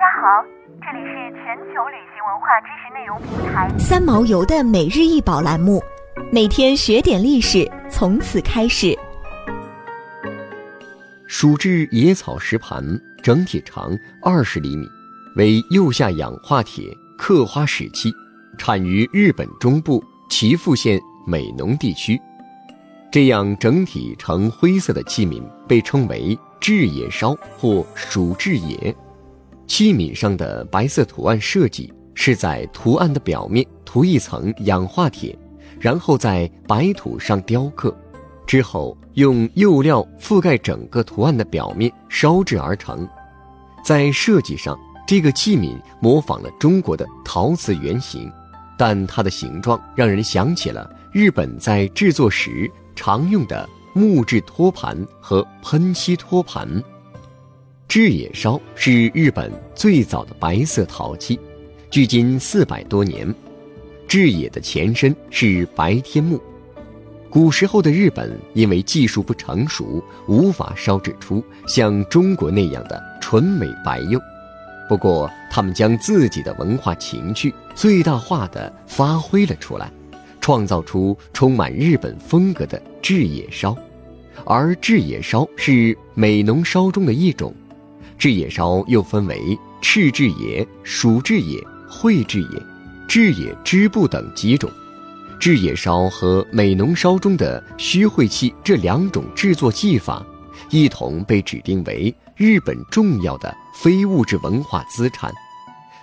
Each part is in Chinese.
家好，这里是全球旅行文化知识内容平台三毛游的每日一宝栏目，每天学点历史，从此开始。蜀制野草石盘整体长二十厘米，为釉下氧化铁刻花石器，产于日本中部岐阜县美浓地区。这样整体呈灰色的器皿被称为制野烧或蜀制野。器皿上的白色图案设计是在图案的表面涂一层氧化铁，然后在白土上雕刻，之后用釉料覆盖整个图案的表面烧制而成。在设计上，这个器皿模仿了中国的陶瓷原型，但它的形状让人想起了日本在制作时常用的木质托盘和喷漆托盘。制野烧是日本最早的白色陶器，距今四百多年。制野的前身是白天木。古时候的日本因为技术不成熟，无法烧制出像中国那样的纯美白釉。不过，他们将自己的文化情趣最大化地发挥了出来，创造出充满日本风格的制野烧。而制野烧是美浓烧中的一种。制野烧又分为赤制野、蜀制野、会制野、制野织布等几种。制野烧和美浓烧中的须晦器这两种制作技法，一同被指定为日本重要的非物质文化资产，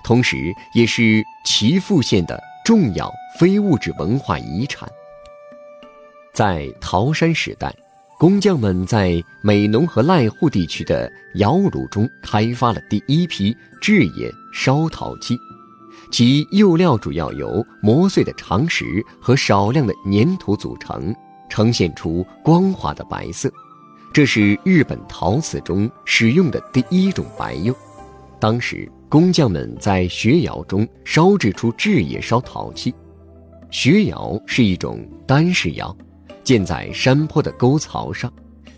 同时也是岐阜县的重要非物质文化遗产。在桃山时代。工匠们在美浓和濑户地区的窑炉中开发了第一批制野烧陶器，其釉料主要由磨碎的长石和少量的粘土组成，呈现出光滑的白色。这是日本陶瓷中使用的第一种白釉。当时，工匠们在穴窑中烧制出制野烧陶器。穴窑是一种单式窑。建在山坡的沟槽上，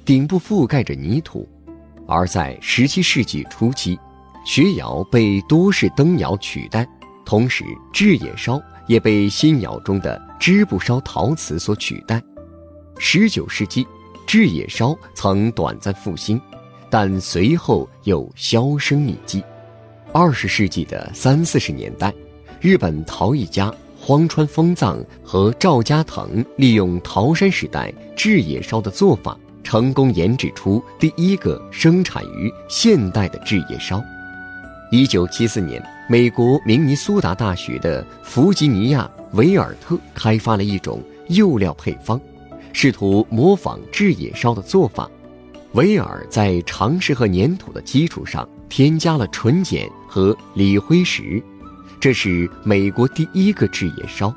顶部覆盖着泥土。而在十七世纪初期，穴窑被多式灯窑取代，同时制野烧也被新窑中的织布烧陶瓷所取代。十九世纪，制野烧曾短暂复兴，但随后又销声匿迹。二十世纪的三四十年代，日本陶艺家。荒川丰藏和赵家腾利用桃山时代制野烧的做法，成功研制出第一个生产于现代的制野烧。一九七四年，美国明尼苏达大学的弗吉尼亚·维尔特开发了一种釉料配方，试图模仿制野烧的做法。维尔在长石和粘土的基础上添加了纯碱和锂灰石。这是美国第一个制野烧，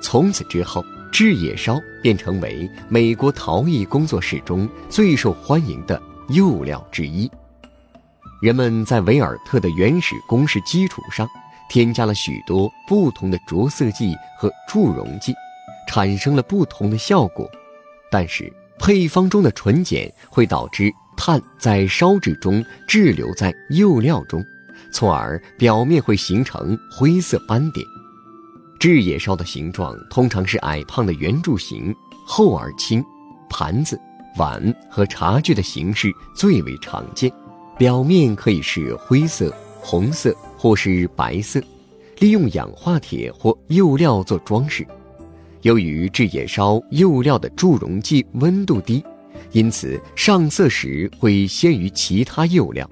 从此之后，制野烧便成为美国陶艺工作室中最受欢迎的釉料之一。人们在维尔特的原始公式基础上，添加了许多不同的着色剂和助溶剂，产生了不同的效果。但是，配方中的纯碱会导致碳在烧制中滞留在釉料中。从而表面会形成灰色斑点。制野烧的形状通常是矮胖的圆柱形，厚而轻。盘子、碗和茶具的形式最为常见，表面可以是灰色、红色或是白色，利用氧化铁或釉料做装饰。由于制野烧釉料的助溶剂温度低，因此上色时会先于其他釉料，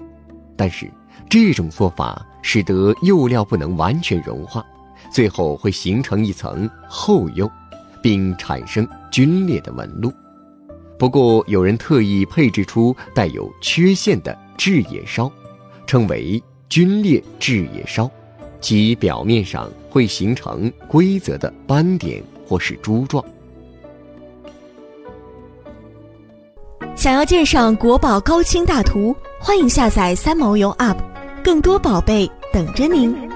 但是。这种做法使得釉料不能完全融化，最后会形成一层厚釉，并产生皲裂的纹路。不过，有人特意配置出带有缺陷的制野烧，称为皲裂制野烧，其表面上会形成规则的斑点或是珠状。想要鉴赏国宝高清大图，欢迎下载三毛游 App。更多宝贝等着您。